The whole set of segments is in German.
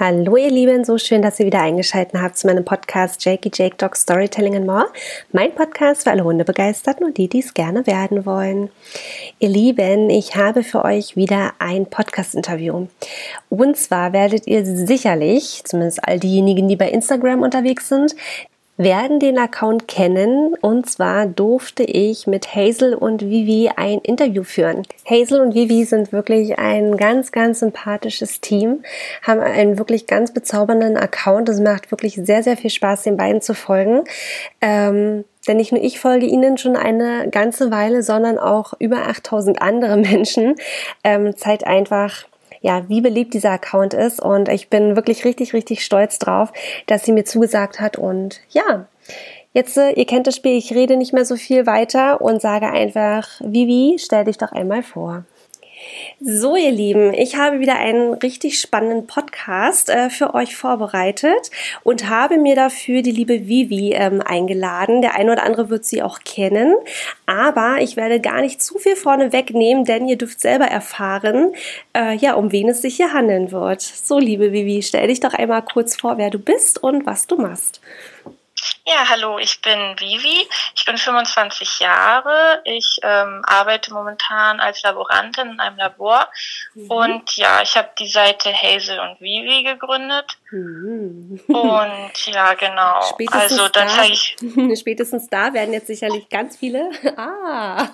Hallo ihr Lieben, so schön, dass ihr wieder eingeschaltet habt zu meinem Podcast Jakey Jake Dog Storytelling and More. Mein Podcast für alle Hundebegeisterten und die, die es gerne werden wollen. Ihr Lieben, ich habe für euch wieder ein Podcast-Interview. Und zwar werdet ihr sicherlich, zumindest all diejenigen, die bei Instagram unterwegs sind, werden den Account kennen. Und zwar durfte ich mit Hazel und Vivi ein Interview führen. Hazel und Vivi sind wirklich ein ganz, ganz sympathisches Team, haben einen wirklich ganz bezaubernden Account. Es macht wirklich sehr, sehr viel Spaß, den beiden zu folgen. Ähm, denn nicht nur ich folge ihnen schon eine ganze Weile, sondern auch über 8000 andere Menschen. Ähm, zeigt einfach, ja, wie beliebt dieser Account ist. Und ich bin wirklich richtig, richtig stolz drauf, dass sie mir zugesagt hat. Und ja, jetzt, äh, ihr kennt das Spiel, ich rede nicht mehr so viel weiter und sage einfach, Vivi, stell dich doch einmal vor. So, ihr Lieben, ich habe wieder einen richtig spannenden Podcast äh, für euch vorbereitet und habe mir dafür die liebe Vivi ähm, eingeladen. Der eine oder andere wird sie auch kennen, aber ich werde gar nicht zu viel vorne wegnehmen, denn ihr dürft selber erfahren, äh, ja, um wen es sich hier handeln wird. So, liebe Vivi, stell dich doch einmal kurz vor, wer du bist und was du machst. Ja, hallo, ich bin Vivi. Ich bin 25 Jahre. Ich ähm, arbeite momentan als Laborantin in einem Labor. Mhm. Und ja, ich habe die Seite Hazel und Vivi gegründet. Mhm. Und ja, genau. Spätestens also dann zeige ich. Spätestens da werden jetzt sicherlich ganz viele. Ah,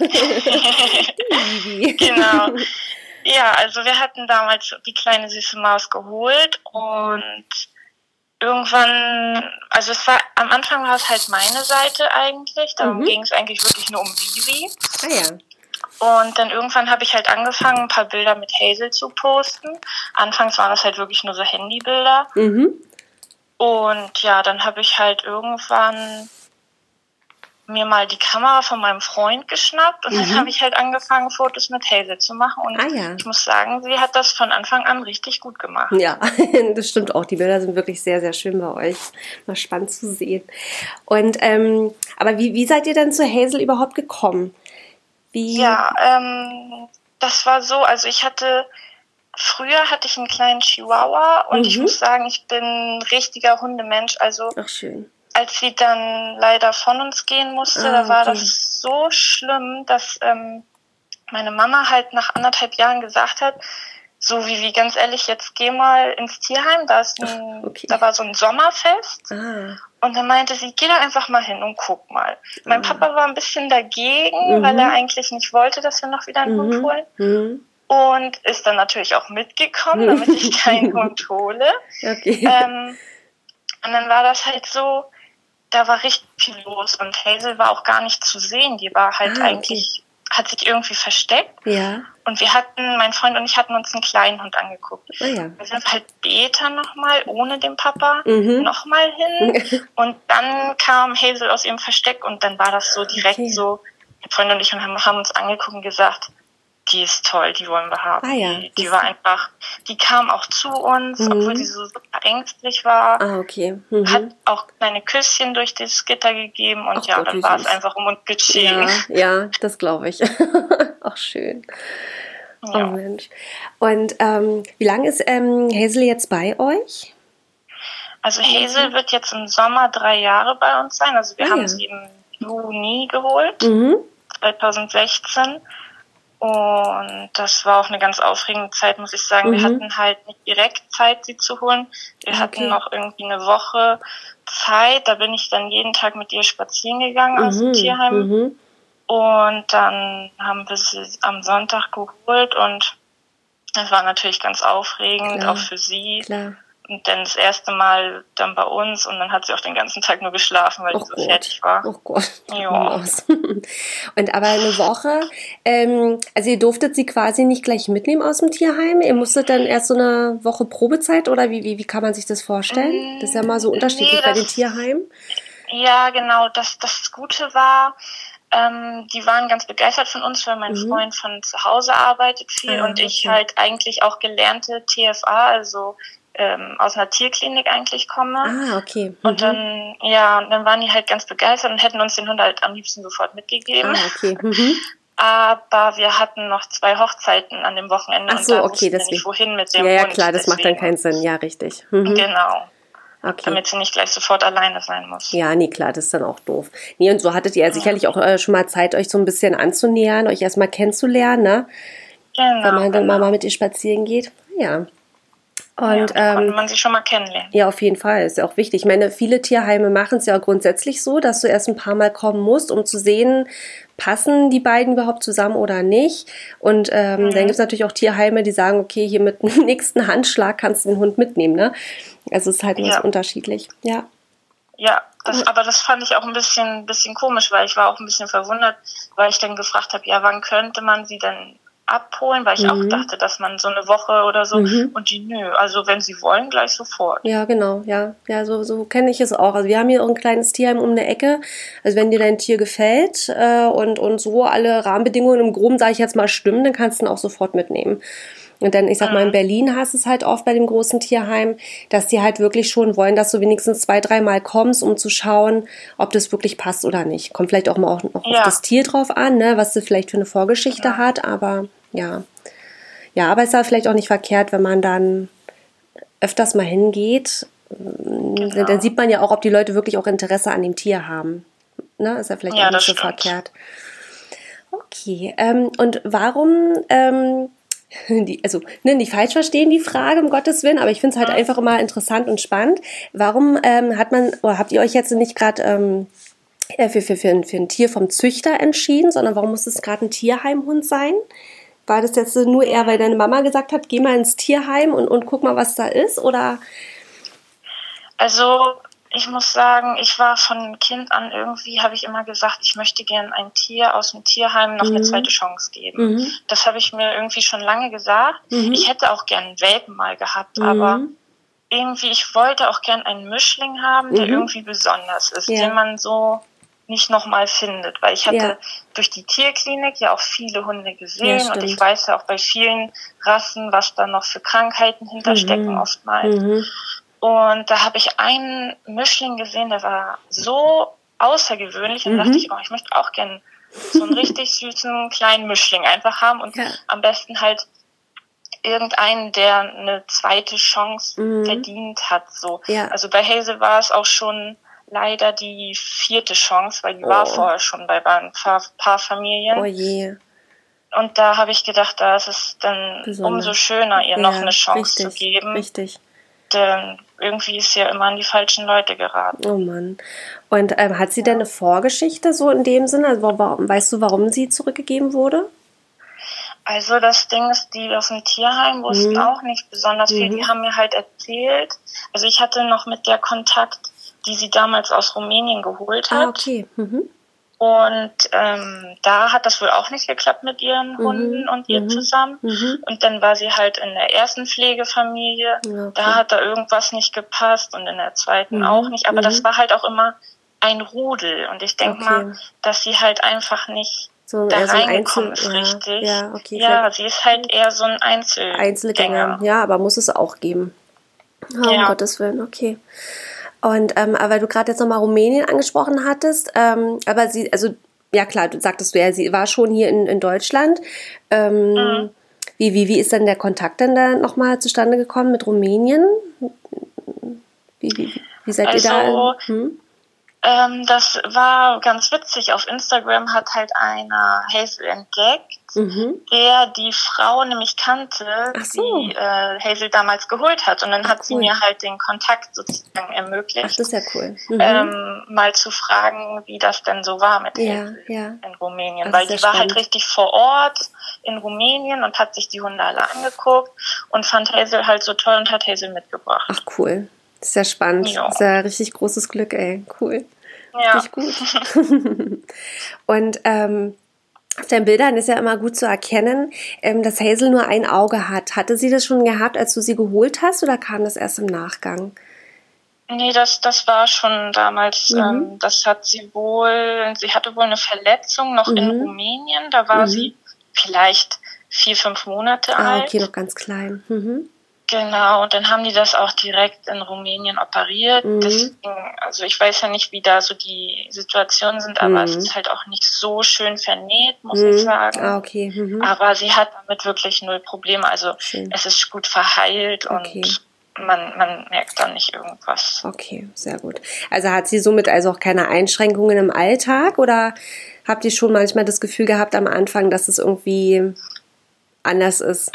genau. Ja, also wir hatten damals die kleine süße Maus geholt und irgendwann, also es war, am Anfang war es halt meine Seite eigentlich, darum mhm. ging es eigentlich wirklich nur um Vivi. Ah ja. Und dann irgendwann habe ich halt angefangen, ein paar Bilder mit Hazel zu posten. Anfangs waren das halt wirklich nur so Handybilder. Mhm. Und ja, dann habe ich halt irgendwann mir mal die Kamera von meinem Freund geschnappt und mhm. dann habe ich halt angefangen, Fotos mit Hazel zu machen. Und ah, ja. ich muss sagen, sie hat das von Anfang an richtig gut gemacht. Ja, das stimmt auch. Die Bilder sind wirklich sehr, sehr schön bei euch. Mal spannend zu sehen. Und ähm, aber wie, wie seid ihr denn zu Hazel überhaupt gekommen? Wie? Ja, ähm, das war so, also ich hatte Früher hatte ich einen kleinen Chihuahua und mhm. ich muss sagen, ich bin ein richtiger Hundemensch. Also Ach, schön als sie dann leider von uns gehen musste, ah, da war okay. das so schlimm, dass ähm, meine Mama halt nach anderthalb Jahren gesagt hat, so wie, wie ganz ehrlich, jetzt geh mal ins Tierheim, da ist ein, okay. da war so ein Sommerfest. Ah. Und dann meinte sie, geh da einfach mal hin und guck mal. Mein ah. Papa war ein bisschen dagegen, mhm. weil er eigentlich nicht wollte, dass wir noch wieder einen mhm. Hund holen. Mhm. Und ist dann natürlich auch mitgekommen, damit ich keinen Hund hole. Okay. Ähm, und dann war das halt so, da war richtig viel los und Hazel war auch gar nicht zu sehen. Die war halt ah, eigentlich, okay. hat sich irgendwie versteckt. Ja. Und wir hatten, mein Freund und ich hatten uns einen kleinen Hund angeguckt. Oh ja. Wir sind halt später nochmal ohne den Papa mhm. nochmal hin. und dann kam Hazel aus ihrem Versteck und dann war das so direkt okay. so, mein Freund und ich haben uns angeguckt und gesagt, die ist toll, die wollen wir haben. Ah, ja. Die, die war einfach, die kam auch zu uns, mhm. obwohl sie so super ängstlich war. Ah, okay. Mhm. Hat auch kleine Küsschen durch das Gitter gegeben und Ach ja, Gott, dann war es einfach um uns geschehen. Ja, ja das glaube ich. auch schön. Ja. Oh Mensch. Und ähm, wie lange ist ähm, Hazel jetzt bei euch? Also Hazel wird jetzt im Sommer drei Jahre bei uns sein. Also wir ah, haben sie im Juni geholt, mhm. 2016. Und das war auch eine ganz aufregende Zeit, muss ich sagen. Mhm. Wir hatten halt nicht direkt Zeit, sie zu holen. Wir okay. hatten noch irgendwie eine Woche Zeit. Da bin ich dann jeden Tag mit ihr spazieren gegangen mhm. aus dem mhm. Tierheim. Mhm. Und dann haben wir sie am Sonntag geholt und das war natürlich ganz aufregend, Klar. auch für sie. Klar. Und dann das erste Mal dann bei uns und dann hat sie auch den ganzen Tag nur geschlafen, weil oh sie so Gott. fertig war. Oh Gott. Ja. Und aber eine Woche, ähm, also ihr durftet sie quasi nicht gleich mitnehmen aus dem Tierheim? Ihr musstet dann erst so eine Woche Probezeit oder wie, wie, wie kann man sich das vorstellen? Das ist ja mal so unterschiedlich nee, das, bei den Tierheimen. Ja, genau. Das, das Gute war, ähm, die waren ganz begeistert von uns, weil mein mhm. Freund von zu Hause arbeitet viel ah, und okay. ich halt eigentlich auch gelernte TFA, also ähm, aus einer Tierklinik eigentlich komme. Ah, okay. Mhm. Und dann, ja, und dann waren die halt ganz begeistert und hätten uns den Hund halt am liebsten sofort mitgegeben. Ah, okay. Mhm. aber wir hatten noch zwei Hochzeiten an dem Wochenende Ach so, und okay, deswegen. nicht wohin mit dem Ja, ja, Hund, klar, das deswegen. macht dann keinen Sinn. Ja, richtig. Mhm. Genau. Okay. Damit sie nicht gleich sofort alleine sein muss. Ja, nee, klar, das ist dann auch doof. Nee, und so hattet ihr ja sicherlich auch äh, schon mal Zeit, euch so ein bisschen anzunähern, euch erstmal kennenzulernen, ne? Genau. Wenn man dann genau. mal mit ihr spazieren geht. Ja. Und ja, konnte ähm, man sie schon mal kennenlernen. ja, auf jeden Fall, ist ja auch wichtig. Ich meine, viele Tierheime machen es ja grundsätzlich so, dass du erst ein paar Mal kommen musst, um zu sehen, passen die beiden überhaupt zusammen oder nicht. Und ähm, Mhm. dann gibt es natürlich auch Tierheime, die sagen, okay, hier mit dem nächsten Handschlag kannst du den Hund mitnehmen, ne? Also es ist halt ganz Ja. unterschiedlich. Ja. Ja, das, aber das fand ich auch ein bisschen, bisschen komisch, weil ich war auch ein bisschen verwundert, weil ich dann gefragt habe, ja, wann könnte man sie denn abholen, weil ich auch Mhm. dachte, dass man so eine Woche oder so Mhm. und die nö, also wenn sie wollen, gleich sofort. Ja, genau, ja. Ja, so, so kenne ich es auch. Also wir haben hier auch ein kleines Tierheim um eine Ecke. Also wenn dir dein Tier gefällt äh, und, und so alle Rahmenbedingungen im Groben, sage ich jetzt mal, stimmen, dann kannst du ihn auch sofort mitnehmen. Und dann, ich sag mal, in Berlin hast du es halt oft bei dem großen Tierheim, dass die halt wirklich schon wollen, dass du wenigstens zwei, dreimal kommst, um zu schauen, ob das wirklich passt oder nicht. Kommt vielleicht auch mal auch, auch Ja. auf das Tier drauf an, ne, was sie vielleicht für eine Vorgeschichte Ja. hat, aber ja. Ja, aber es ist ja vielleicht auch nicht verkehrt, wenn man dann öfters mal hingeht, Genau. dann sieht man ja auch, ob die Leute wirklich auch Interesse an dem Tier haben. Ne? Ist ja vielleicht Ja, auch nicht so stimmt. verkehrt. Okay, ähm, und warum, ähm, die, also ne, nicht falsch verstehen die Frage, um Gottes Willen, aber ich finde es halt einfach immer interessant und spannend. Warum ähm, hat man, oder habt ihr euch jetzt nicht gerade ähm, äh, für, für, für, ein, für ein Tier vom Züchter entschieden, sondern warum muss es gerade ein Tierheimhund sein? War das jetzt nur eher, weil deine Mama gesagt hat, geh mal ins Tierheim und, und guck mal, was da ist? Oder Also ich muss sagen, ich war von Kind an irgendwie, habe ich immer gesagt, ich möchte gern ein Tier aus dem Tierheim noch eine Mhm. zweite Chance geben. Mhm. Das habe ich mir irgendwie schon lange gesagt. Mhm. Ich hätte auch gern einen Welpen mal gehabt, Mhm. aber irgendwie, ich wollte auch gern einen Mischling haben, der Mhm. irgendwie besonders ist, Ja. den man so nicht nochmal findet, weil ich hatte Ja. durch die Tierklinik ja auch viele Hunde gesehen Ja, und ich weiß ja auch bei vielen Rassen, was da noch für Krankheiten hinterstecken Mhm. oftmals. Und da habe ich einen Mischling gesehen, der war so außergewöhnlich. Und Mhm. da dachte ich, oh, ich möchte auch gerne so einen richtig süßen kleinen Mischling einfach haben und Ja. am besten halt irgendeinen, der eine zweite Chance Mhm. verdient hat. So. Ja. Also bei Hazel war es auch schon leider die vierte Chance, weil die war Oh. vorher schon bei ein paar, paar Familien. Oh je. Und da habe ich gedacht, da ist es dann Besonders. umso schöner, ihr noch eine Chance richtig, zu geben Richtig. Denn irgendwie ist sie ja immer an die falschen Leute geraten. Oh Mann. Und ähm, hat sie denn eine Vorgeschichte so in dem Sinne? Also, warum, weißt du, warum sie zurückgegeben wurde? Also das Ding ist, die aus dem Tierheim wussten Mhm. auch nicht besonders viel. Mhm. Die haben mir halt erzählt, also ich hatte noch mit der Kontakt, die sie damals aus Rumänien geholt hat. Ah, okay. Mhm. Und ähm, da hat das wohl auch nicht geklappt mit ihren Mhm. Hunden und ihr Mhm. zusammen. Mhm. Und dann war sie halt in der ersten Pflegefamilie. Ja, okay. Da hat da irgendwas nicht gepasst und in der zweiten Mhm. auch nicht. Aber Mhm. das war halt auch immer ein Rudel. Und ich denke Okay. mal, dass sie halt einfach nicht So, da so ein reingekommen ist, ja, richtig. Ja, okay. Ja, sie ist halt eher so ein Einzel Einzelgänger. Ja, aber muss es auch geben. Oh, Um Ja. Gottes Willen, okay. Und ähm, aber weil du gerade jetzt nochmal Rumänien angesprochen hattest, ähm, aber sie, also ja klar, du sagtest du ja, sie war schon hier in, in Deutschland. Ähm, Mhm. wie, wie, wie ist denn der Kontakt denn da nochmal zustande gekommen mit Rumänien? Wie, wie, wie seid ihr Also, da? Hm? Ähm, das war ganz witzig. Auf Instagram hat halt einer Hazel entdeckt, Mhm. der die Frau nämlich kannte, Ach so. die äh, Hazel damals geholt hat. Und dann hat sie cool. mir halt den Kontakt sozusagen ermöglicht. Ach, das ist ja cool. Mhm. ähm, mal zu fragen, wie das denn so war mit Ja, Hazel ja. in Rumänien. Ach, Weil sehr die war halt spannend. richtig vor Ort in Rumänien und hat sich die Hunde alle angeguckt und fand Hazel halt so toll und hat Hazel mitgebracht. Ach cool. Das ist ja spannend. Ja. Ja richtig großes Glück, ey. Cool. Ja. Richtig gut. Und ähm, auf deinen Bildern ist ja immer gut zu erkennen, ähm, dass Hazel nur ein Auge hat. Hatte sie das schon gehabt, als du sie geholt hast, oder kam das erst im Nachgang? Nee, das, das war schon damals, Mhm. ähm, das hat sie wohl, sie hatte wohl eine Verletzung noch in Mhm. Rumänien, da war Mhm. sie vielleicht vier, fünf Monate Ah, alt. okay, noch ganz klein. Mhm. Genau, und dann haben die das auch direkt in Rumänien operiert. Mhm. Deswegen, also ich weiß ja nicht, wie da so die Situationen sind, aber mhm. es ist halt auch nicht so schön vernäht, muss mhm. ich sagen. Ah, okay. Mhm. Aber sie hat damit wirklich null Probleme. Also schön. es ist gut verheilt okay. und man, man merkt dann nicht irgendwas. Okay, sehr gut. Also hat sie somit also auch keine Einschränkungen im Alltag oder habt ihr schon manchmal das Gefühl gehabt am Anfang, dass es irgendwie anders ist?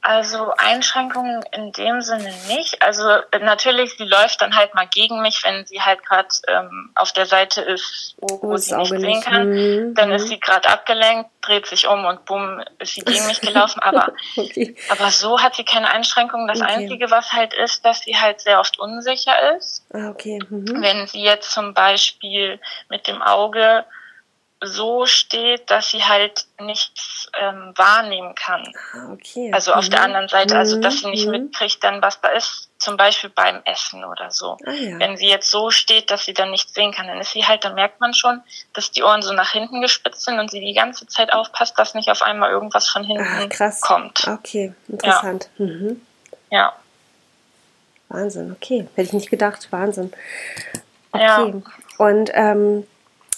Also Einschränkungen in dem Sinne nicht. Also natürlich, sie läuft dann halt mal gegen mich, wenn sie halt gerade ähm, auf der Seite ist, wo, wo sie nicht sehen kann. Mhm. Dann ist mhm. sie gerade abgelenkt, dreht sich um und bumm, ist sie gegen mich gelaufen. Aber, okay. aber so hat sie keine Einschränkungen. Das okay. Einzige, was halt ist, dass sie halt sehr oft unsicher ist. Ah, okay. Mhm. Wenn sie jetzt zum Beispiel mit dem Auge so steht, dass sie halt nichts ähm, wahrnehmen kann. Ah, okay. Also auf mhm. der anderen Seite, also dass sie nicht mhm. mitkriegt, dann was da ist, zum Beispiel beim Essen oder so. Ah, ja. Wenn sie jetzt so steht, dass sie dann nichts sehen kann, dann ist sie halt, dann merkt man schon, dass die Ohren so nach hinten gespitzt sind und sie die ganze Zeit aufpasst, dass nicht auf einmal irgendwas von hinten ah, krass. kommt. Okay, interessant. Ja. Mhm. ja. Wahnsinn, okay. Hätte ich nicht gedacht. Wahnsinn. Okay. Ja. Und ähm,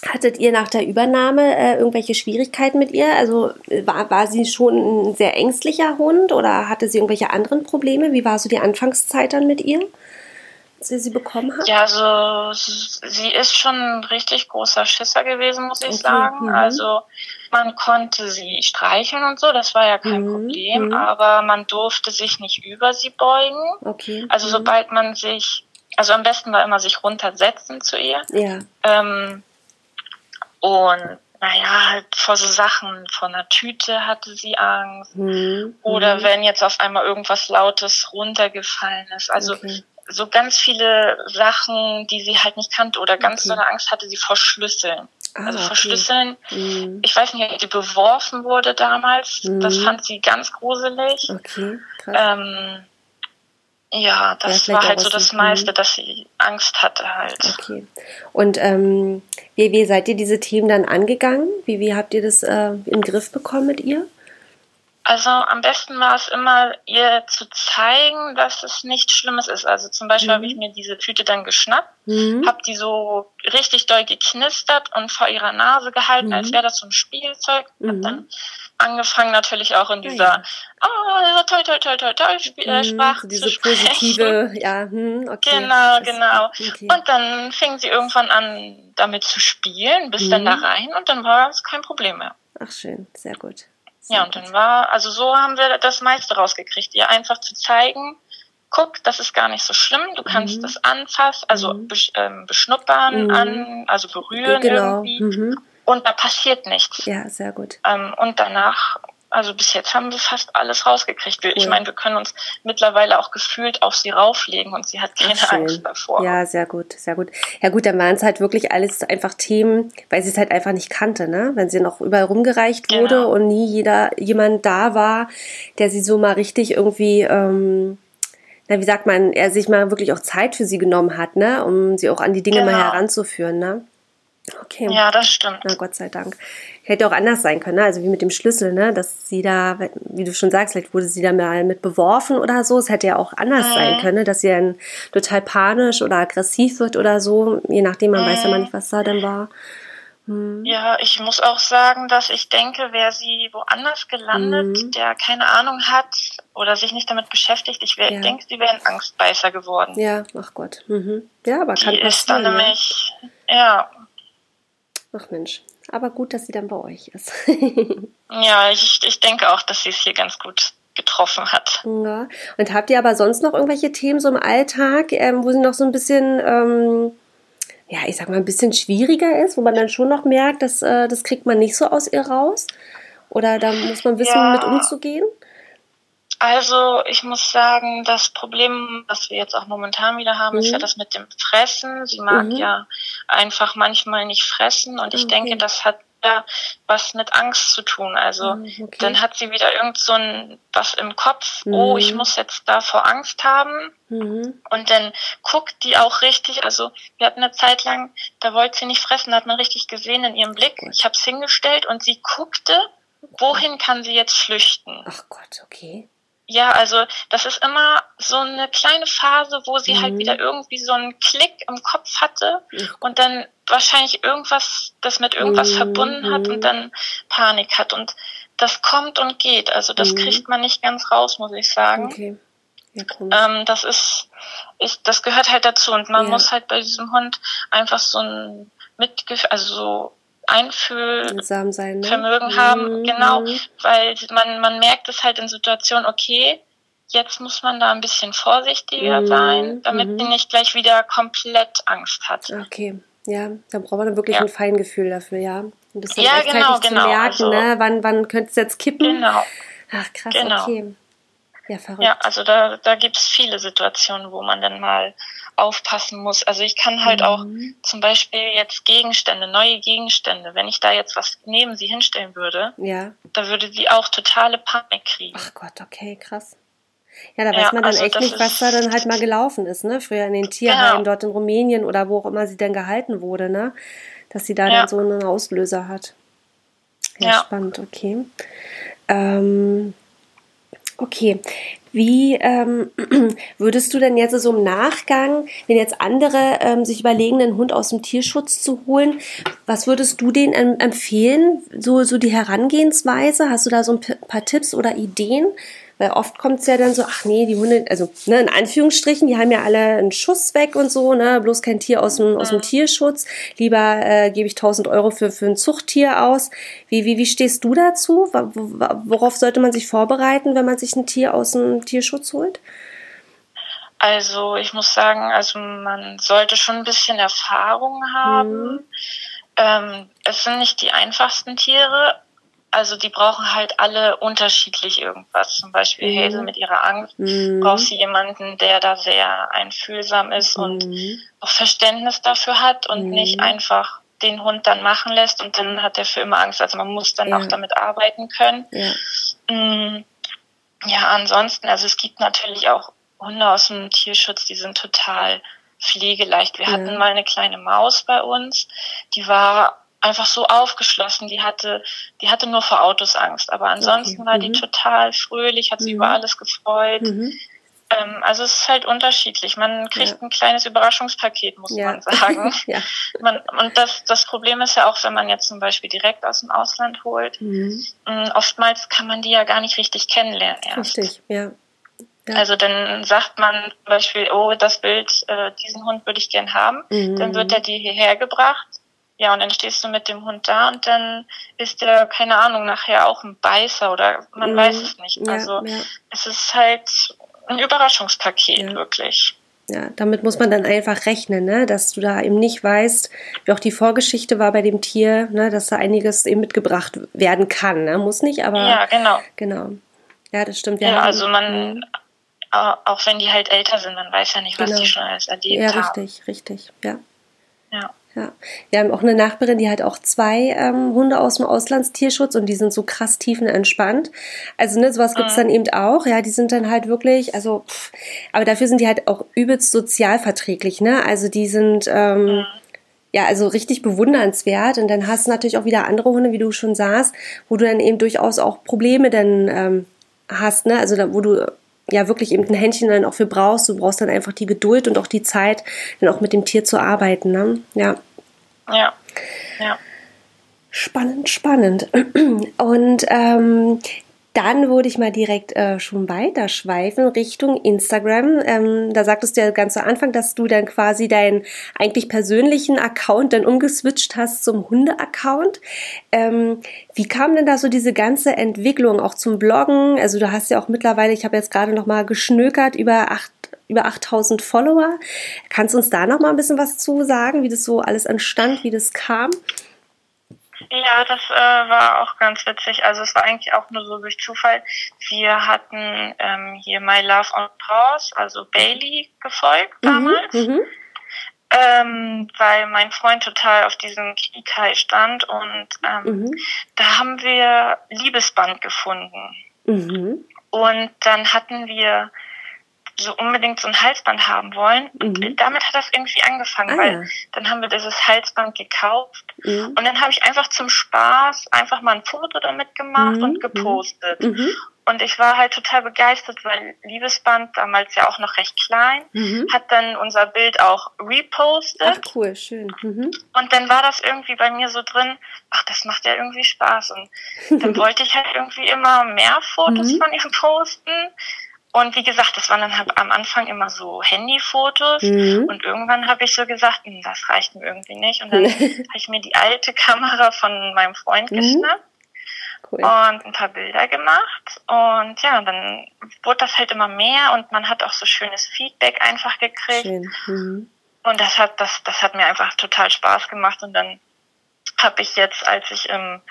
Hattet ihr nach der Übernahme äh, irgendwelche Schwierigkeiten mit ihr? Also war, war sie schon ein sehr ängstlicher Hund oder hatte sie irgendwelche anderen Probleme? Wie war so die Anfangszeit dann mit ihr, als ihr sie bekommen habt? Ja, also sie ist schon ein richtig großer Schisser gewesen, muss ich okay. sagen. Mhm. Also man konnte sie streicheln und so, das war ja kein mhm. Problem, mhm. aber man durfte sich nicht über sie beugen. Okay. Also mhm. sobald man sich, also am besten war immer sich runtersetzen zu ihr. Ja. Ähm, und naja, halt vor so Sachen, vor einer Tüte hatte sie Angst. Mhm. Oder mhm. wenn jetzt auf einmal irgendwas Lautes runtergefallen ist. Also okay. so ganz viele Sachen, die sie halt nicht kannte. Oder ganz okay. so eine Angst hatte sie vor Schlüsseln. Ah, also vor okay. Schlüsseln. Mhm. Ich weiß nicht, ob die beworfen wurde damals. Das mhm. fand sie ganz gruselig. Okay, krass. Ähm, ja, das war halt so das meiste, dass sie Angst hatte halt. Okay. Und ähm, wie, wie seid ihr diese Themen dann angegangen? Wie, wie habt ihr das äh, im Griff bekommen mit ihr? Also am besten war es immer, ihr zu zeigen, dass es nichts Schlimmes ist. Also zum Beispiel mhm. habe ich mir diese Tüte dann geschnappt, mhm. habe die so richtig doll geknistert und vor ihrer Nase gehalten, mhm. als wäre das so ein Spielzeug. Mhm. Hab dann angefangen natürlich auch in ah, dieser oh, toll, toll, toll, toll, toll äh, mhm, Sprache diese zu sprechen. positive, ja, hm, okay. Genau, genau. Okay. Und dann fing sie irgendwann an, damit zu spielen, bis mhm. dann da rein und dann war es kein Problem mehr. Ach schön, sehr gut. Sehr ja, und dann war, also so haben wir das meiste rausgekriegt, ihr einfach zu zeigen, guck, das ist gar nicht so schlimm, du kannst mhm. das anfassen, also mhm. ähm, beschnuppern, mhm. an, also berühren genau. irgendwie. Und da passiert nichts. Ja, sehr gut. Ähm, und danach, also bis jetzt haben wir fast alles rausgekriegt. Cool. Ich meine, wir können uns mittlerweile auch gefühlt auf sie rauflegen und sie hat keine Ach, Angst davor. Ja, sehr gut, sehr gut. Ja gut, dann waren es halt wirklich alles einfach Themen, weil sie es halt einfach nicht kannte, ne? Wenn sie noch überall rumgereicht wurde genau. und nie jeder jemand da war, der sie so mal richtig irgendwie ähm, na, wie sagt man, er sich mal wirklich auch Zeit für sie genommen hat, ne, um sie auch an die Dinge genau. mal heranzuführen, ne? Okay. Ja, das stimmt. Na Gott sei Dank. Hätte auch anders sein können, ne? also wie mit dem Schlüssel, ne? dass sie da, wie du schon sagst, vielleicht wurde sie da mal mit beworfen oder so. Es hätte ja auch anders mhm. sein können, dass sie dann total panisch oder aggressiv wird oder so, je nachdem, man mhm. weiß ja mal nicht, was da denn war. Mhm. Ja, ich muss auch sagen, dass ich denke, wäre sie woanders gelandet, mhm. der keine Ahnung hat oder sich nicht damit beschäftigt, ich ja. denke, sie wäre ein Angstbeißer geworden. Ja, ach Gott. Mhm. Ja, aber kann Die ist dann nämlich, ja, Ach Mensch, aber gut, dass sie dann bei euch ist. ja, ich, ich denke auch, dass sie es hier ganz gut getroffen hat. Ja. Und habt ihr aber sonst noch irgendwelche Themen so im Alltag, ähm, wo sie noch so ein bisschen, ähm, ja, ich sag mal, ein bisschen schwieriger ist, wo man dann schon noch merkt, dass äh, das kriegt man nicht so aus ihr raus? Oder da muss man wissen, ja. mit umzugehen? Also ich muss sagen, das Problem, was wir jetzt auch momentan wieder haben, mhm. ist ja mhm. das mit dem Fressen. Sie mag mhm. ja einfach manchmal nicht fressen und ich okay. denke, das hat ja was mit Angst zu tun. Also mhm, okay. dann hat sie wieder irgend so ein was im Kopf, mhm. oh, ich muss jetzt davor Angst haben. Mhm. Und dann guckt die auch richtig, also wir hatten eine Zeit lang, da wollte sie nicht fressen, da hat man richtig gesehen in ihrem Blick. Ich habe es hingestellt und sie guckte, wohin kann sie jetzt flüchten? Ach Gott, okay. Ja, also das ist immer so eine kleine Phase, wo sie halt mhm. halt wieder irgendwie so einen Klick im Kopf hatte und dann wahrscheinlich irgendwas, das mit irgendwas mhm. verbunden hat und dann Panik hat. Und das kommt und geht. Also das mhm. kriegt man nicht ganz raus, muss ich sagen. Okay. Ja, ähm, das ist, ist, das gehört halt dazu. Und man ja. muss halt bei diesem Hund einfach so ein Mitgefühl, also so Einfühlvermögen ne? haben, mhm. genau, weil man, man merkt es halt in Situationen, okay, jetzt muss man da ein bisschen vorsichtiger mhm. sein, damit mhm. sie nicht gleich wieder komplett Angst hat. Okay, ja, da braucht man wirklich ja. ein Feingefühl dafür, ja. Und das ja, genau, genau. Zu merken, also, ne? wann, wann könnte es jetzt kippen? Genau. Ach, krass, genau. okay. Ja, verrückt. Ja, also da, da gibt es viele Situationen, wo man dann mal aufpassen muss. Also ich kann halt mhm. auch zum Beispiel jetzt Gegenstände, neue Gegenstände, wenn ich da jetzt was neben sie hinstellen würde, ja. da würde sie auch totale Panik kriegen. Ach Gott, okay, krass. Ja, da weiß ja, man dann also echt nicht, was da dann halt mal gelaufen ist, ne? Früher in den Tierheimen genau. dort in Rumänien oder wo auch immer sie dann gehalten wurde, ne? Dass sie da ja. dann so einen Auslöser hat. Ja, ja. spannend, okay. Ähm, Okay, wie ähm, würdest du denn jetzt so im Nachgang, wenn jetzt andere ähm, sich überlegen, einen Hund aus dem Tierschutz zu holen, was würdest du denen empfehlen? So, so die Herangehensweise? Hast du da so ein paar Tipps oder Ideen? Weil oft kommt es ja dann so, ach nee, die Hunde, also ne, in Anführungsstrichen, die haben ja alle einen Schuss weg und so, ne, bloß kein Tier aus dem, aus dem Tierschutz. Lieber äh, gebe ich 1000 Euro für, für ein Zuchttier aus. Wie, wie, wie stehst du dazu? Worauf sollte man sich vorbereiten, wenn man sich ein Tier aus dem Tierschutz holt? Also ich muss sagen, also man sollte schon ein bisschen Erfahrung haben. Mhm. Ähm, es sind nicht die einfachsten Tiere, also die brauchen halt alle unterschiedlich irgendwas. Zum Beispiel mhm. Hazel mit ihrer Angst mhm. braucht sie jemanden, der da sehr einfühlsam ist mhm. und auch Verständnis dafür hat und mhm. nicht einfach den Hund dann machen lässt und dann hat er für immer Angst. Also man muss dann ja. auch damit arbeiten können. Ja. Mm, ja, ansonsten, also es gibt natürlich auch Hunde aus dem Tierschutz, die sind total pflegeleicht. Wir ja. hatten mal eine kleine Maus bei uns, die war einfach so aufgeschlossen. Die hatte, die hatte nur vor Autos Angst. Aber ansonsten okay. war die mhm. total fröhlich, hat sich mhm. über alles gefreut. Mhm. Ähm, also es ist halt unterschiedlich. Man kriegt ja. ein kleines Überraschungspaket, muss ja. man sagen. ja. man, und das, das Problem ist ja auch, wenn man jetzt zum Beispiel direkt aus dem Ausland holt, mhm. Mm, oftmals kann man die ja gar nicht richtig kennenlernen erst. Richtig, ja. Ja. Also dann sagt man zum Beispiel, oh, das Bild, äh, diesen Hund würde ich gern haben. Mhm. Dann wird er dir hierher gebracht. Ja, und dann stehst du mit dem Hund da und dann ist der, keine Ahnung, nachher auch ein Beißer oder man mhm. weiß es nicht. Also ja. es ist halt ein Überraschungspaket, ja. wirklich. Ja, damit muss man dann einfach rechnen, ne? dass du da eben nicht weißt, wie auch die Vorgeschichte war bei dem Tier, ne? dass da einiges eben mitgebracht werden kann. Ne? Muss nicht, aber. Ja, genau. Genau. Ja, das stimmt. Ja, also man, auch wenn die halt älter sind, man weiß ja nicht, was genau. die schon alles erlebt haben. Ja, richtig, richtig, ja. Ja. Ja, wir haben auch eine Nachbarin, die hat auch zwei ähm, Hunde aus dem Auslandstierschutz und die sind so krass tiefenentspannt. Also ne, sowas gibt's mhm. dann eben auch. Ja, die sind dann halt wirklich, also, pff, aber dafür sind die halt auch übelst sozialverträglich. Ne, also die sind ähm, mhm. ja also richtig bewundernswert. Und dann hast du natürlich auch wieder andere Hunde, wie du schon sagst, wo du dann eben durchaus auch Probleme dann ähm, hast. Ne, also da, wo du ja wirklich eben ein Händchen dann auch für brauchst. Du brauchst dann einfach die Geduld und auch die Zeit, dann auch mit dem Tier zu arbeiten. Ne? Ja. Ja. Ja. Spannend, spannend. Und ähm, dann würde ich mal direkt äh, schon weiterschweifen Richtung Instagram. Ähm, da sagtest du ja ganz zu Anfang, dass du dann quasi deinen eigentlich persönlichen Account dann umgeswitcht hast zum Hunde-Account. Ähm, wie kam denn da so diese ganze Entwicklung auch zum Bloggen? Also du hast ja auch mittlerweile, ich habe jetzt gerade noch mal geschnökert, über acht über 8000 Follower. Kannst du uns da noch mal ein bisschen was zu sagen, wie das so alles entstand, wie das kam? Ja, das äh, war auch ganz witzig. Also es war eigentlich auch nur so durch Zufall. Wir hatten ähm, hier My Love on Pause, also Bailey, gefolgt mhm, damals. Mhm, ähm, weil mein Freund total auf diesem Kikai stand und ähm, mhm. da haben wir Liebesband gefunden. Mhm. Und dann hatten wir so unbedingt so ein Halsband haben wollen. Und mhm. damit hat das irgendwie angefangen, ah, weil ja. dann haben wir dieses Halsband gekauft mhm. und dann habe ich einfach zum Spaß einfach mal ein Foto damit gemacht mhm. und gepostet. Mhm. Und ich war halt total begeistert, weil Liebesband, damals ja auch noch recht klein, mhm. hat dann unser Bild auch repostet. Ach, cool, schön. Mhm. Und dann war das irgendwie bei mir so drin, ach, das macht ja irgendwie Spaß. Und dann wollte ich halt irgendwie immer mehr Fotos mhm. von ihr posten. Und wie gesagt, das waren dann halt am Anfang immer so Handyfotos mhm. und irgendwann habe ich so gesagt, hm, das reicht mir irgendwie nicht. Und dann habe ich mir die alte Kamera von meinem Freund mhm. geschnappt cool. und ein paar Bilder gemacht. Und ja, dann wurde das halt immer mehr und man hat auch so schönes Feedback einfach gekriegt. Mhm. Und das hat, das, das hat mir einfach total Spaß gemacht. Und dann habe ich jetzt, als ich im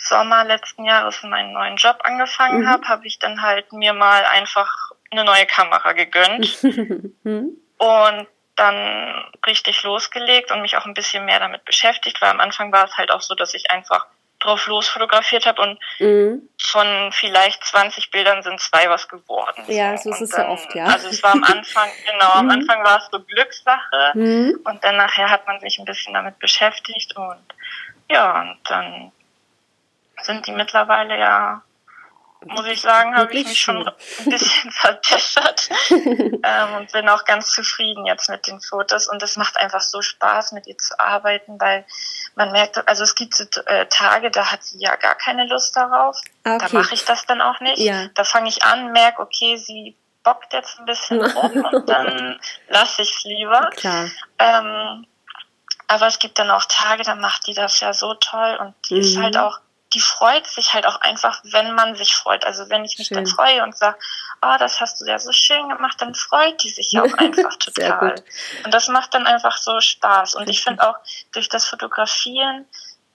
Sommer letzten Jahres meinen neuen Job angefangen mhm. habe, habe ich dann halt mir mal einfach eine neue Kamera gegönnt mhm. und dann richtig losgelegt und mich auch ein bisschen mehr damit beschäftigt, weil am Anfang war es halt auch so, dass ich einfach drauf los fotografiert habe und mhm. von vielleicht 20 Bildern sind zwei was geworden. Ja, so ist es ja oft, ja. Also es war am Anfang, genau, am mhm. Anfang war es so Glückssache mhm. und dann nachher hat man sich ein bisschen damit beschäftigt und ja, und dann sind die mittlerweile ja, muss ich sagen, habe ich mich schon ein bisschen verbessert ähm, und bin auch ganz zufrieden jetzt mit den Fotos und es macht einfach so Spaß, mit ihr zu arbeiten, weil man merkt, also es gibt so, äh, Tage, da hat sie ja gar keine Lust darauf, okay. da mache ich das dann auch nicht. Ja. Da fange ich an, merke, okay, sie bockt jetzt ein bisschen rum und dann lasse ich es lieber. Klar. Ähm, aber es gibt dann auch Tage, da macht die das ja so toll und die mhm. ist halt auch die freut sich halt auch einfach, wenn man sich freut. Also wenn ich mich schön. dann freue und sage, oh, das hast du ja so schön gemacht, dann freut die sich ja auch einfach total. Und das macht dann einfach so Spaß. Und ich finde auch, durch das Fotografieren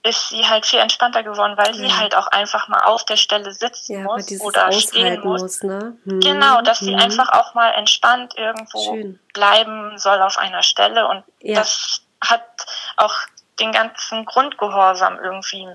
ist sie halt viel entspannter geworden, weil ja. sie halt auch einfach mal auf der Stelle sitzen ja, muss oder stehen muss. muss ne? hm. Genau, dass hm. sie einfach auch mal entspannt irgendwo Schön. bleiben soll auf einer Stelle. Und ja. das hat auch den ganzen Grundgehorsam irgendwie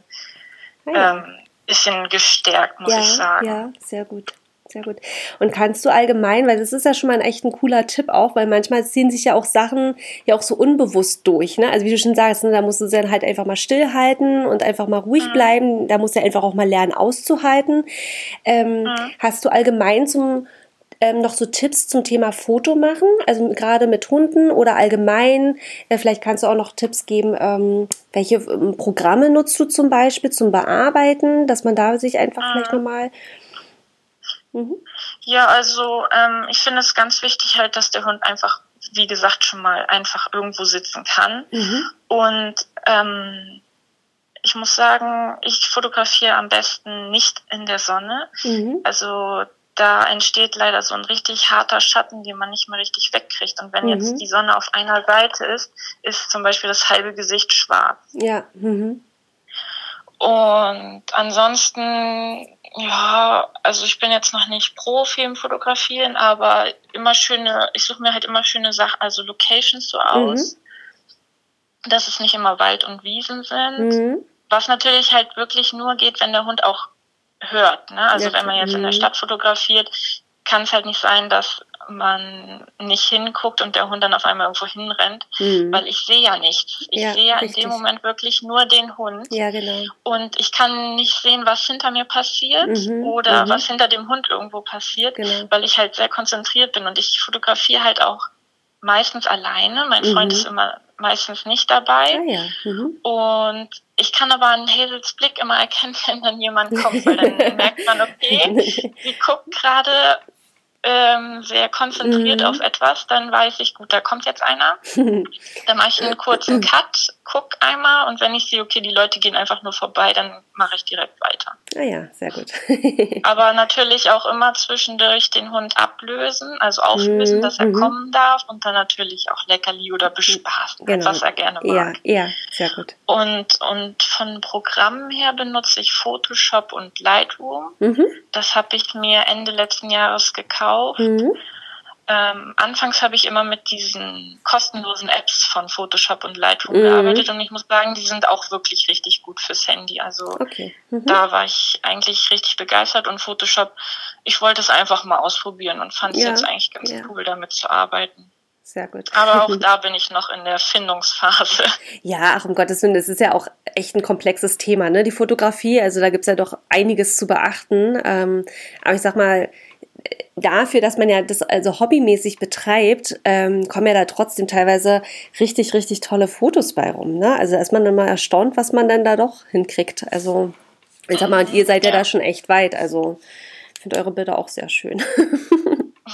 ähm, bisschen gestärkt, muss ja, ich sagen. Ja, sehr gut. Sehr gut. Und kannst du allgemein, weil das ist ja schon mal ein echt ein cooler Tipp auch, weil manchmal ziehen sich ja auch Sachen ja auch so unbewusst durch, ne? Also wie du schon sagst, ne, da musst du dann halt einfach mal stillhalten und einfach mal ruhig mhm. bleiben. Da musst du einfach auch mal lernen auszuhalten. Ähm, mhm. Hast du allgemein zum ähm, noch so Tipps zum Thema Foto machen, also gerade mit Hunden oder allgemein. Äh, vielleicht kannst du auch noch Tipps geben, ähm, welche ähm, Programme nutzt du zum Beispiel zum Bearbeiten, dass man da sich einfach mhm. vielleicht nochmal. Mhm. Ja, also ähm, ich finde es ganz wichtig halt, dass der Hund einfach, wie gesagt, schon mal einfach irgendwo sitzen kann. Mhm. Und ähm, ich muss sagen, ich fotografiere am besten nicht in der Sonne. Mhm. Also da entsteht leider so ein richtig harter Schatten, den man nicht mehr richtig wegkriegt. Und wenn mhm. jetzt die Sonne auf einer Seite ist, ist zum Beispiel das halbe Gesicht schwarz. Ja. Mhm. Und ansonsten, ja, also ich bin jetzt noch nicht Profi im Fotografieren, aber immer schöne, ich suche mir halt immer schöne Sachen, also Locations so aus, mhm. dass es nicht immer Wald und Wiesen sind. Mhm. Was natürlich halt wirklich nur geht, wenn der Hund auch hört. Ne? Also ja, wenn man jetzt in der mhm. Stadt fotografiert, kann es halt nicht sein, dass man nicht hinguckt und der Hund dann auf einmal irgendwo hinrennt, mhm. weil ich sehe ja nichts. Ich ja, sehe ja in dem Moment wirklich nur den Hund. Ja, genau. Und ich kann nicht sehen, was hinter mir passiert mhm. oder mhm. was hinter dem Hund irgendwo passiert, genau. weil ich halt sehr konzentriert bin und ich fotografiere halt auch meistens alleine. Mein Freund mhm. ist immer meistens nicht dabei. Ah, ja. mhm. Und ich kann aber an Hazels Blick immer erkennen, wenn dann jemand kommt, weil dann merkt man, okay, sie guckt gerade ähm, sehr konzentriert mhm. auf etwas, dann weiß ich, gut, da kommt jetzt einer. dann mache ich einen kurzen Cut, guck einmal und wenn ich sehe, okay, die Leute gehen einfach nur vorbei, dann mache ich direkt weiter. Ah ja, sehr gut. Aber natürlich auch immer zwischendurch den Hund ablösen, also auflösen, mhm. dass er mhm. kommen darf und dann natürlich auch Leckerli oder bespaßen, genau. was er gerne mag. Ja, ja, sehr gut. Und, und von Programmen her benutze ich Photoshop und Lightroom. Mhm. Das habe ich mir Ende letzten Jahres gekauft. Mhm. Ähm, anfangs habe ich immer mit diesen kostenlosen Apps von Photoshop und Lightroom mhm. gearbeitet und ich muss sagen, die sind auch wirklich richtig gut fürs Handy. Also okay. mhm. da war ich eigentlich richtig begeistert und Photoshop, ich wollte es einfach mal ausprobieren und fand es ja. jetzt eigentlich ganz ja. cool, damit zu arbeiten. sehr gut. Aber auch da bin ich noch in der Findungsphase. Ja, ach um Gottes Willen, das ist ja auch echt ein komplexes Thema, ne? Die Fotografie, also da gibt's ja doch einiges zu beachten. Ähm, aber ich sag mal, dafür, dass man ja das also hobbymäßig betreibt, ähm, kommen ja da trotzdem teilweise richtig, richtig tolle Fotos bei rum. Ne? Also ist man dann mal erstaunt, was man dann da doch hinkriegt. Also ich sag mal, und ihr seid ja, ja da schon echt weit. Also ich finde eure Bilder auch sehr schön.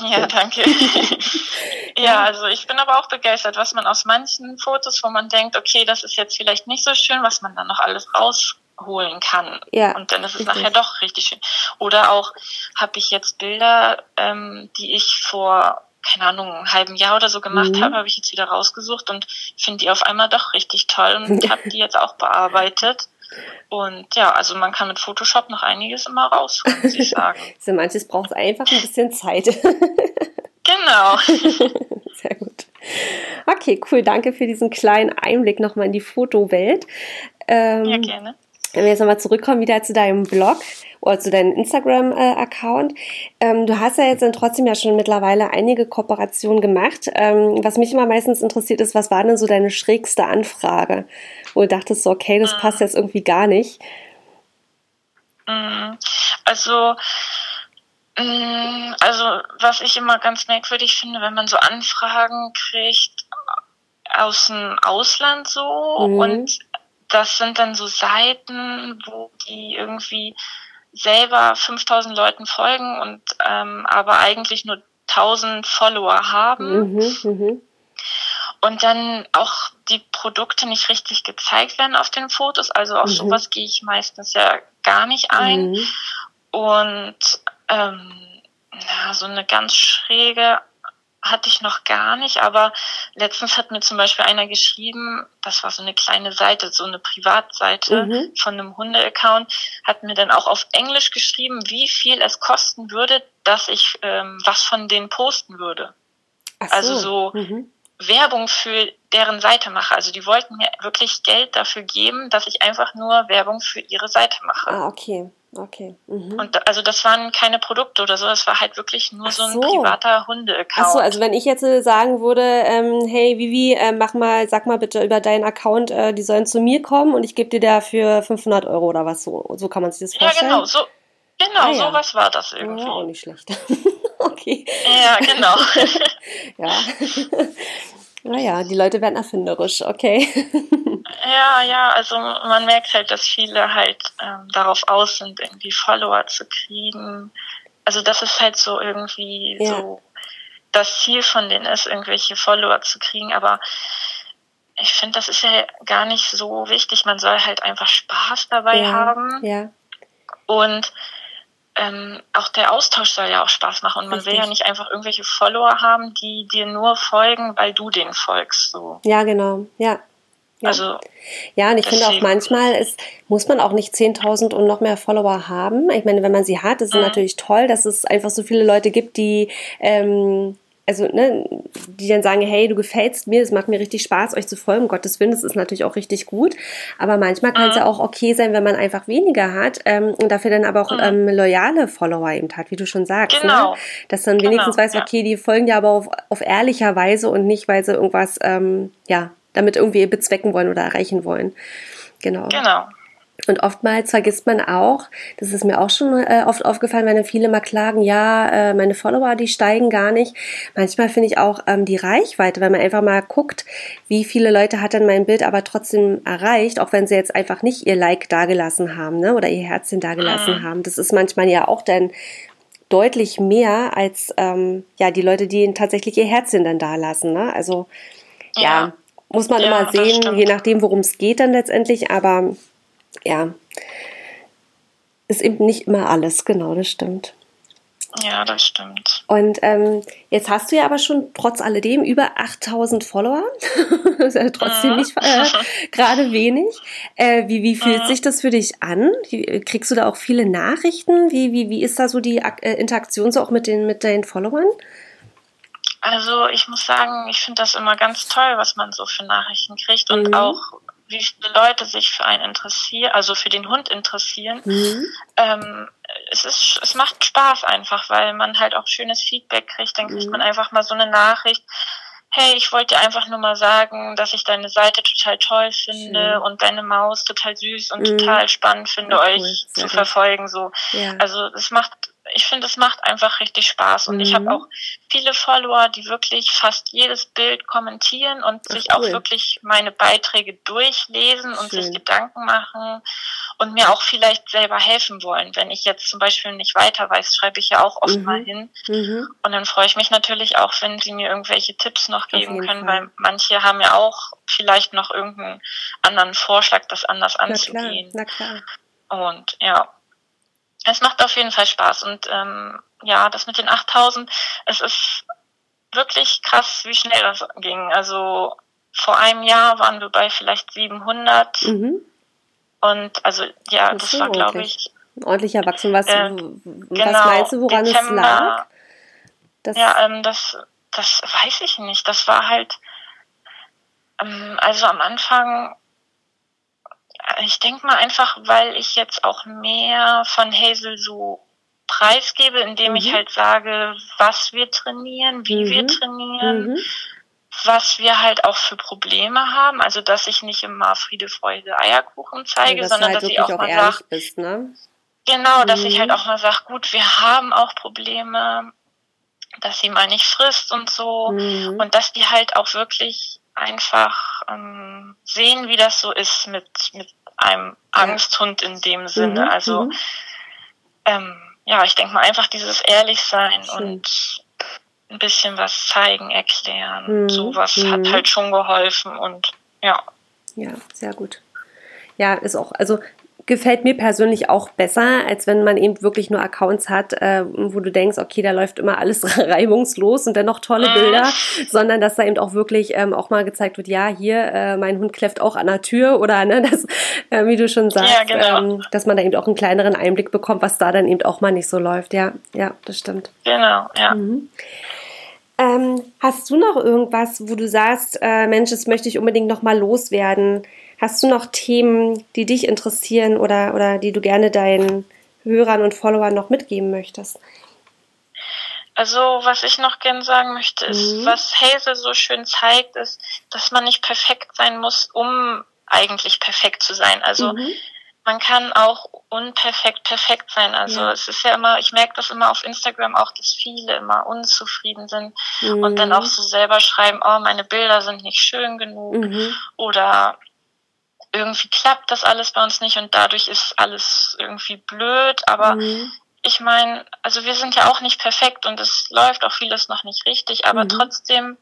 Ja, danke. ja, also ich bin aber auch begeistert, was man aus manchen Fotos, wo man denkt, okay, das ist jetzt vielleicht nicht so schön, was man dann noch alles rausholen kann. Ja, und dann ist es richtig. nachher doch richtig schön. Oder auch habe ich jetzt Bilder, ähm, die ich vor keine Ahnung, einem halben Jahr oder so gemacht mhm. habe, habe ich jetzt wieder rausgesucht und finde die auf einmal doch richtig toll und habe die jetzt auch bearbeitet. Und ja, also man kann mit Photoshop noch einiges immer rausholen, muss ich sagen. so manches braucht einfach ein bisschen Zeit. genau. Sehr gut. Okay, cool. Danke für diesen kleinen Einblick nochmal in die Fotowelt. Ähm, ja, gerne. Wenn wir jetzt nochmal zurückkommen wieder zu deinem Blog oder zu deinem Instagram-Account. Ähm, du hast ja jetzt dann trotzdem ja schon mittlerweile einige Kooperationen gemacht. Ähm, was mich immer meistens interessiert ist, was war denn so deine schrägste Anfrage? Wo du dachtest so, okay, das passt jetzt irgendwie gar nicht. Mhm. Also, mm, also was ich immer ganz merkwürdig finde, wenn man so Anfragen kriegt aus dem Ausland so mhm. und das sind dann so Seiten, wo die irgendwie selber 5000 Leuten folgen und ähm, aber eigentlich nur 1000 Follower haben. Mhm, mh. Und dann auch die Produkte nicht richtig gezeigt werden auf den Fotos. Also auf mhm. sowas gehe ich meistens ja gar nicht ein. Mhm. Und ähm, na, so eine ganz schräge hatte ich noch gar nicht, aber letztens hat mir zum Beispiel einer geschrieben, das war so eine kleine Seite, so eine Privatseite mhm. von einem Hunde-Account, hat mir dann auch auf Englisch geschrieben, wie viel es kosten würde, dass ich ähm, was von denen posten würde. So. Also so mhm. Werbung für deren Seite mache. Also die wollten mir wirklich Geld dafür geben, dass ich einfach nur Werbung für ihre Seite mache. Ah, okay. Okay. Mhm. Und also das waren keine Produkte oder so, das war halt wirklich nur so. so ein privater Hunde-Account. Achso, also wenn ich jetzt äh, sagen würde, ähm, hey Vivi, äh, mach mal, sag mal bitte über deinen Account, äh, die sollen zu mir kommen und ich gebe dir dafür 500 Euro oder was so. So kann man sich das vorstellen. Ja, genau, so, genau, ah, ja. sowas war das irgendwie. Ja, auch nicht schlecht. okay. Ja, genau. ja. Naja, die Leute werden erfinderisch, okay. ja, ja, also man merkt halt, dass viele halt ähm, darauf aus sind, irgendwie Follower zu kriegen. Also das ist halt so irgendwie ja. so das Ziel von denen ist, irgendwelche Follower zu kriegen, aber ich finde, das ist ja gar nicht so wichtig. Man soll halt einfach Spaß dabei ja, haben. Ja. Und ähm, auch der Austausch soll ja auch Spaß machen und man Richtig. will ja nicht einfach irgendwelche Follower haben, die dir nur folgen, weil du denen folgst. So. Ja, genau. Ja. Ja. Also, ja, und ich finde auch manchmal ist, muss man auch nicht 10.000 und noch mehr Follower haben. Ich meine, wenn man sie hat, ist es mhm. natürlich toll, dass es einfach so viele Leute gibt, die ähm, also ne, die dann sagen, hey, du gefällst mir, es macht mir richtig Spaß, euch zu folgen, um Gottes Willen, das ist natürlich auch richtig gut. Aber manchmal kann es ja auch okay sein, wenn man einfach weniger hat ähm, und dafür dann aber auch ähm, loyale Follower eben hat, wie du schon sagst. Ne? Genau. Ne? Dass dann genau. wenigstens weiß, okay, die folgen ja aber auf, auf ehrlicher Weise und nicht, weil sie irgendwas, ähm, ja, damit irgendwie bezwecken wollen oder erreichen wollen. Genau. Genau. Und oftmals vergisst man auch, das ist mir auch schon äh, oft aufgefallen, wenn viele mal klagen, ja, äh, meine Follower, die steigen gar nicht. Manchmal finde ich auch ähm, die Reichweite, wenn man einfach mal guckt, wie viele Leute hat denn mein Bild aber trotzdem erreicht, auch wenn sie jetzt einfach nicht ihr Like dagelassen haben, ne, oder ihr Herzchen dagelassen mhm. haben. Das ist manchmal ja auch dann deutlich mehr als ähm, ja die Leute, die tatsächlich ihr Herzchen dann dalassen. Ne? Also ja, ja muss man ja, immer sehen, je nachdem, worum es geht dann letztendlich, aber ja, ist eben nicht immer alles, genau, das stimmt. Ja, das stimmt. Und ähm, jetzt hast du ja aber schon trotz alledem über 8000 Follower. ist ja trotzdem mhm. nicht äh, gerade wenig. Äh, wie, wie fühlt mhm. sich das für dich an? Wie, kriegst du da auch viele Nachrichten? Wie, wie, wie ist da so die äh, Interaktion so auch mit den, mit deinen Followern? Also ich muss sagen, ich finde das immer ganz toll, was man so für Nachrichten kriegt und mhm. auch wie viele Leute sich für einen interessieren, also für den Hund interessieren. Mhm. Ähm, es ist, es macht Spaß einfach, weil man halt auch schönes Feedback kriegt. Dann kriegt mhm. man einfach mal so eine Nachricht. hey, ich wollte dir einfach nur mal sagen, dass ich deine Seite total toll finde Schön. und deine Maus total süß und mhm. total spannend finde, ja, euch zu verfolgen. So. Ja. Also es macht ich finde, es macht einfach richtig Spaß. Und mhm. ich habe auch viele Follower, die wirklich fast jedes Bild kommentieren und Ach, sich cool. auch wirklich meine Beiträge durchlesen und Schön. sich Gedanken machen und mir auch vielleicht selber helfen wollen. Wenn ich jetzt zum Beispiel nicht weiter weiß, schreibe ich ja auch oft mhm. mal hin. Mhm. Und dann freue ich mich natürlich auch, wenn sie mir irgendwelche Tipps noch geben können, Fall. weil manche haben ja auch vielleicht noch irgendeinen anderen Vorschlag, das anders anzugehen. Na klar, na klar. Und ja, es macht auf jeden Fall Spaß. Und ähm, ja, das mit den 8000, es ist wirklich krass, wie schnell das ging. Also vor einem Jahr waren wir bei vielleicht 700. Mhm. Und also ja, das, das war, glaube ich. Ordentlich erwachsen. Was, äh, genau, was meinst du, woran Dezember, es lag? Das ja, ähm, das, das weiß ich nicht. Das war halt, ähm, also am Anfang ich denke mal einfach, weil ich jetzt auch mehr von Hazel so preisgebe, indem mhm. ich halt sage, was wir trainieren, wie mhm. wir trainieren, mhm. was wir halt auch für Probleme haben. Also, dass ich nicht immer Friede, Freude, Eierkuchen zeige, ja, sondern halt dass ich auch, auch mal sage, ne? genau, dass ich halt mhm. auch mal sage, gut, wir haben auch Probleme, dass sie mal nicht frisst und so mhm. und dass die halt auch wirklich einfach ähm, sehen, wie das so ist mit, mit einem Angsthund in dem Sinne. Mhm. Also mhm. ähm, ja, ich denke mal einfach dieses Ehrlichsein Schön. und ein bisschen was zeigen, erklären. Mhm. Sowas hat mhm. halt schon geholfen und ja. Ja, sehr gut. Ja, ist auch, also gefällt mir persönlich auch besser, als wenn man eben wirklich nur Accounts hat, äh, wo du denkst, okay, da läuft immer alles reibungslos und dennoch tolle mhm. Bilder, sondern dass da eben auch wirklich ähm, auch mal gezeigt wird, ja, hier, äh, mein Hund kläfft auch an der Tür oder, ne, das, äh, wie du schon sagst, ja, genau. ähm, dass man da eben auch einen kleineren Einblick bekommt, was da dann eben auch mal nicht so läuft. Ja, ja, das stimmt. Genau, ja. Mhm. Ähm, hast du noch irgendwas, wo du sagst, äh, Mensch, das möchte ich unbedingt noch mal loswerden? Hast du noch Themen, die dich interessieren oder, oder die du gerne deinen Hörern und Followern noch mitgeben möchtest? Also, was ich noch gerne sagen möchte, ist, mhm. was Hazel so schön zeigt, ist, dass man nicht perfekt sein muss, um eigentlich perfekt zu sein. Also, mhm. man kann auch unperfekt perfekt sein. Also, ja. es ist ja immer, ich merke das immer auf Instagram auch, dass viele immer unzufrieden sind mhm. und dann auch so selber schreiben, oh, meine Bilder sind nicht schön genug mhm. oder irgendwie klappt das alles bei uns nicht und dadurch ist alles irgendwie blöd. Aber mhm. ich meine, also wir sind ja auch nicht perfekt und es läuft auch vieles noch nicht richtig, aber mhm. trotzdem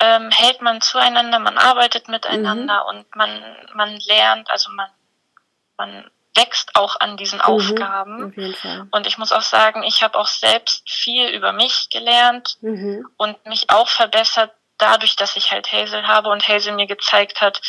ähm, hält man zueinander, man arbeitet miteinander mhm. und man, man lernt, also man, man wächst auch an diesen mhm. Aufgaben. Und ich muss auch sagen, ich habe auch selbst viel über mich gelernt mhm. und mich auch verbessert dadurch, dass ich halt Hazel habe und Hazel mir gezeigt hat,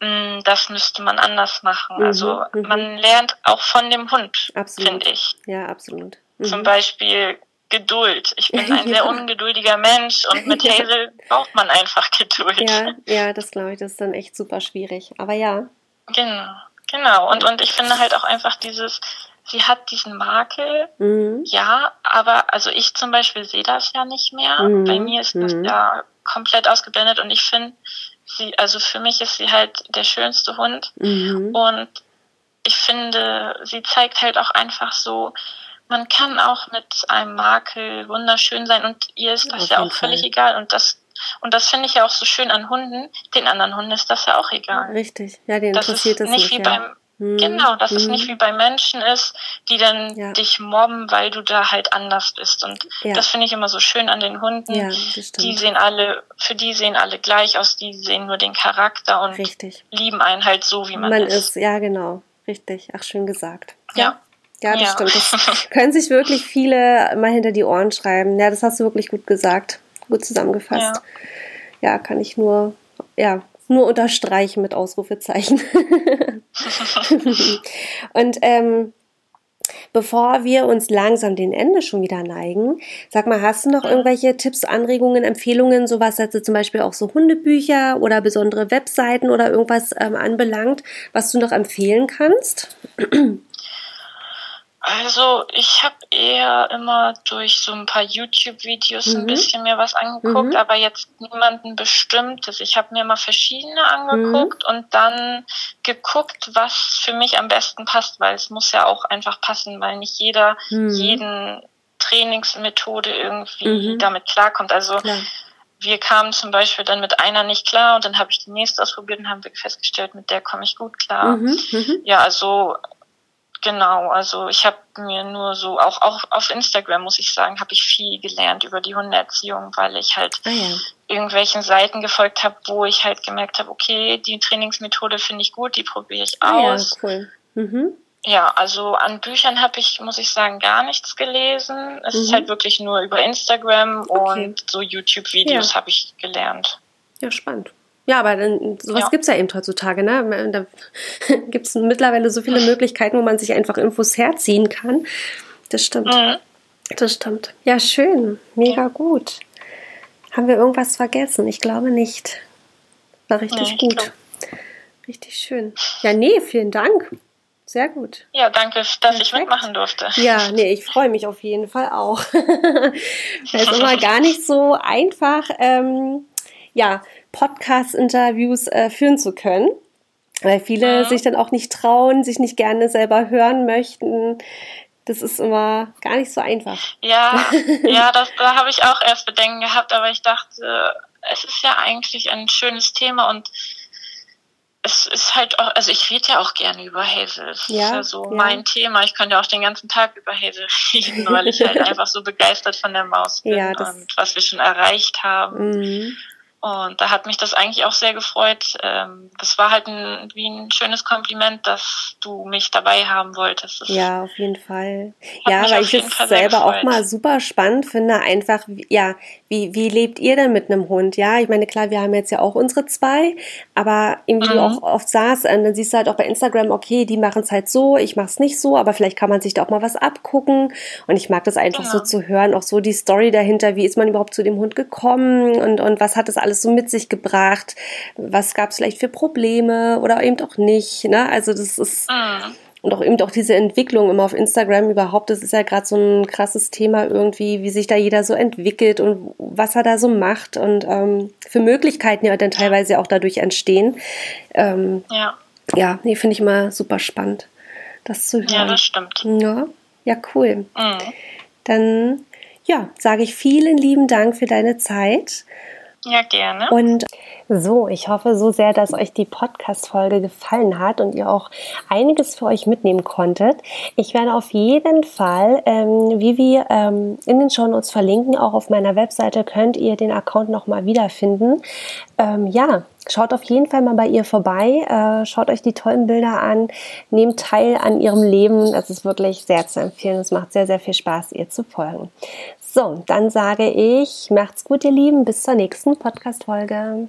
das müsste man anders machen. Mhm, also mhm. man lernt auch von dem Hund, finde ich. Ja, absolut. Mhm. Zum Beispiel Geduld. Ich bin ein ja. sehr ungeduldiger Mensch und mit Hazel braucht man einfach Geduld. Ja, ja das glaube ich, das ist dann echt super schwierig. Aber ja. Genau, genau. Und, und ich finde halt auch einfach dieses, sie hat diesen Makel, mhm. ja, aber also ich zum Beispiel sehe das ja nicht mehr. Mhm. Bei mir ist das mhm. ja komplett ausgeblendet und ich finde, sie, also für mich ist sie halt der schönste Hund. Mhm. Und ich finde, sie zeigt halt auch einfach so, man kann auch mit einem Makel wunderschön sein und ihr ist das ja, ja auch völlig Fall. egal. Und das, und das finde ich ja auch so schön an Hunden. Den anderen Hunden ist das ja auch egal. Richtig, ja, den interessiert das ist nicht. Wie ja. beim. Genau, dass mhm. es nicht wie bei Menschen ist, die dann ja. dich mobben, weil du da halt anders bist. Und ja. das finde ich immer so schön an den Hunden. Ja, die sehen alle, für die sehen alle gleich aus, die sehen nur den Charakter und Richtig. lieben einen halt so, wie man, man ist. ist. Ja, genau. Richtig. Ach, schön gesagt. Ja. Ja, das stimmt. Das können sich wirklich viele mal hinter die Ohren schreiben. Ja, das hast du wirklich gut gesagt. Gut zusammengefasst. Ja, kann ich nur, ja, nur unterstreichen mit Ausrufezeichen. und ähm, bevor wir uns langsam den Ende schon wieder neigen, sag mal, hast du noch irgendwelche Tipps, Anregungen, Empfehlungen, sowas also zum Beispiel auch so Hundebücher oder besondere Webseiten oder irgendwas ähm, anbelangt, was du noch empfehlen kannst? Also ich habe eher immer durch so ein paar YouTube-Videos mhm. ein bisschen mir was angeguckt, mhm. aber jetzt niemanden bestimmtes. Ich habe mir mal verschiedene angeguckt mhm. und dann geguckt, was für mich am besten passt, weil es muss ja auch einfach passen, weil nicht jeder mhm. jeden Trainingsmethode irgendwie mhm. damit klarkommt. Also Klar. wir kamen zum Beispiel dann mit einer nicht klar und dann habe ich die nächste ausprobiert und haben wir festgestellt, mit der komme ich gut klar. Mhm. Ja, also Genau, also ich habe mir nur so, auch, auch auf Instagram muss ich sagen, habe ich viel gelernt über die Hundeerziehung, weil ich halt ah, ja. irgendwelchen Seiten gefolgt habe, wo ich halt gemerkt habe, okay, die Trainingsmethode finde ich gut, die probiere ich aus. Ah, ja, cool. Mhm. Ja, also an Büchern habe ich, muss ich sagen, gar nichts gelesen. Es mhm. ist halt wirklich nur über Instagram okay. und so YouTube-Videos ja. habe ich gelernt. Ja, spannend. Ja, aber dann, sowas ja. gibt es ja eben heutzutage. Ne? Da gibt es mittlerweile so viele Möglichkeiten, wo man sich einfach Infos herziehen kann. Das stimmt. Mhm. Das stimmt. Ja, schön. Mega ja. gut. Haben wir irgendwas vergessen? Ich glaube nicht. War richtig nee, gut. Glaub. Richtig schön. Ja, nee, vielen Dank. Sehr gut. Ja, danke, dass Perfekt. ich mitmachen durfte. Ja, nee, ich freue mich auf jeden Fall auch. das ist immer gar nicht so einfach, ähm, ja, Podcast-Interviews äh, führen zu können, weil viele mhm. sich dann auch nicht trauen, sich nicht gerne selber hören möchten. Das ist immer gar nicht so einfach. Ja, ja, das, da habe ich auch erst Bedenken gehabt, aber ich dachte, es ist ja eigentlich ein schönes Thema und es ist halt auch, also ich rede ja auch gerne über Hazel. Das ja, ist ja so ja. mein Thema. Ich könnte ja auch den ganzen Tag über Hazel reden, weil ich halt einfach so begeistert von der Maus bin ja, und was wir schon erreicht haben. Mhm. Und da hat mich das eigentlich auch sehr gefreut. Ähm, das war halt ein, wie ein schönes Kompliment, dass du mich dabei haben wolltest. Das ja, auf jeden Fall. Ja, weil ich es selber auch mal super spannend finde, einfach, ja, wie, wie lebt ihr denn mit einem Hund? Ja, ich meine, klar, wir haben jetzt ja auch unsere zwei, aber irgendwie mhm. du auch oft saß, und dann siehst du halt auch bei Instagram, okay, die machen es halt so, ich mache es nicht so, aber vielleicht kann man sich da auch mal was abgucken. Und ich mag das einfach genau. so zu hören, auch so die Story dahinter, wie ist man überhaupt zu dem Hund gekommen und, und was hat das alles alles so mit sich gebracht? Was gab es vielleicht für Probleme oder eben auch nicht? Ne? Also das ist mhm. Und auch eben auch diese Entwicklung immer auf Instagram überhaupt. Das ist ja gerade so ein krasses Thema irgendwie, wie sich da jeder so entwickelt und was er da so macht und ähm, für Möglichkeiten ja dann teilweise auch dadurch entstehen. Ähm, ja. Ja, nee, finde ich immer super spannend, das zu hören. Ja, das stimmt. Ja, ja cool. Mhm. Dann ja, sage ich vielen lieben Dank für deine Zeit ja, gerne. Und so, ich hoffe so sehr, dass euch die Podcast-Folge gefallen hat und ihr auch einiges für euch mitnehmen konntet. Ich werde auf jeden Fall, ähm, wie wir ähm, in den Show Notes verlinken, auch auf meiner Webseite könnt ihr den Account nochmal wiederfinden. Ähm, ja, Schaut auf jeden Fall mal bei ihr vorbei, äh, schaut euch die tollen Bilder an, nehmt teil an ihrem Leben. Es ist wirklich sehr zu empfehlen. Es macht sehr, sehr viel Spaß, ihr zu folgen. So, dann sage ich, macht's gut, ihr Lieben, bis zur nächsten Podcast-Folge.